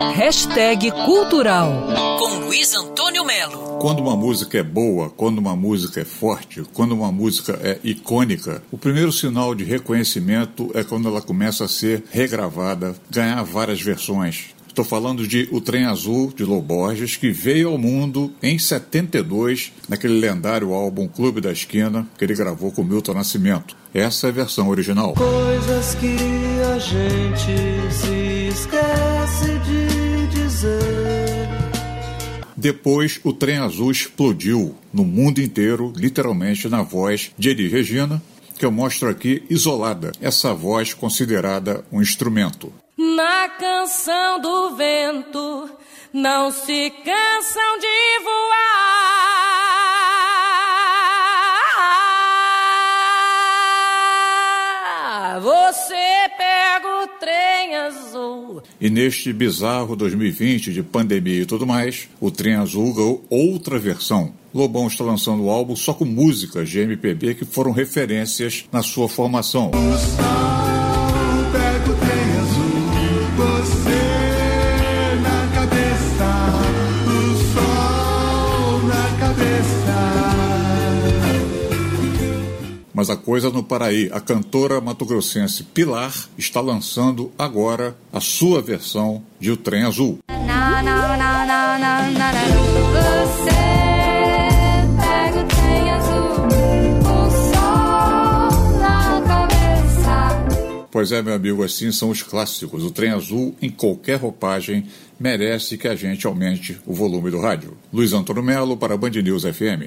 Hashtag Cultural com Luiz Antônio Melo. Quando uma música é boa, quando uma música é forte, quando uma música é icônica, o primeiro sinal de reconhecimento é quando ela começa a ser regravada, ganhar várias versões. Estou falando de O Trem Azul, de Loborges, que veio ao mundo em 72, naquele lendário álbum Clube da Esquina, que ele gravou com Milton Nascimento. Essa é a versão original. Coisas que a gente se esquece Depois, o Trem Azul explodiu no mundo inteiro, literalmente na voz de Elis Regina, que eu mostro aqui isolada, essa voz considerada um instrumento. Na canção do vento, não se cansam de voar. Você pega o trem azul. E neste bizarro 2020 de pandemia e tudo mais, o Trem Azul ganhou outra versão. Lobão está lançando o álbum só com músicas de MPB que foram referências na sua formação. Mas a coisa no Paraí, a cantora matogrossense Pilar está lançando agora a sua versão de O Trem Azul. Pois é, meu amigo, assim são os clássicos. O Trem Azul, em qualquer roupagem, merece que a gente aumente o volume do rádio. Luiz Antônio Melo para Band News FM.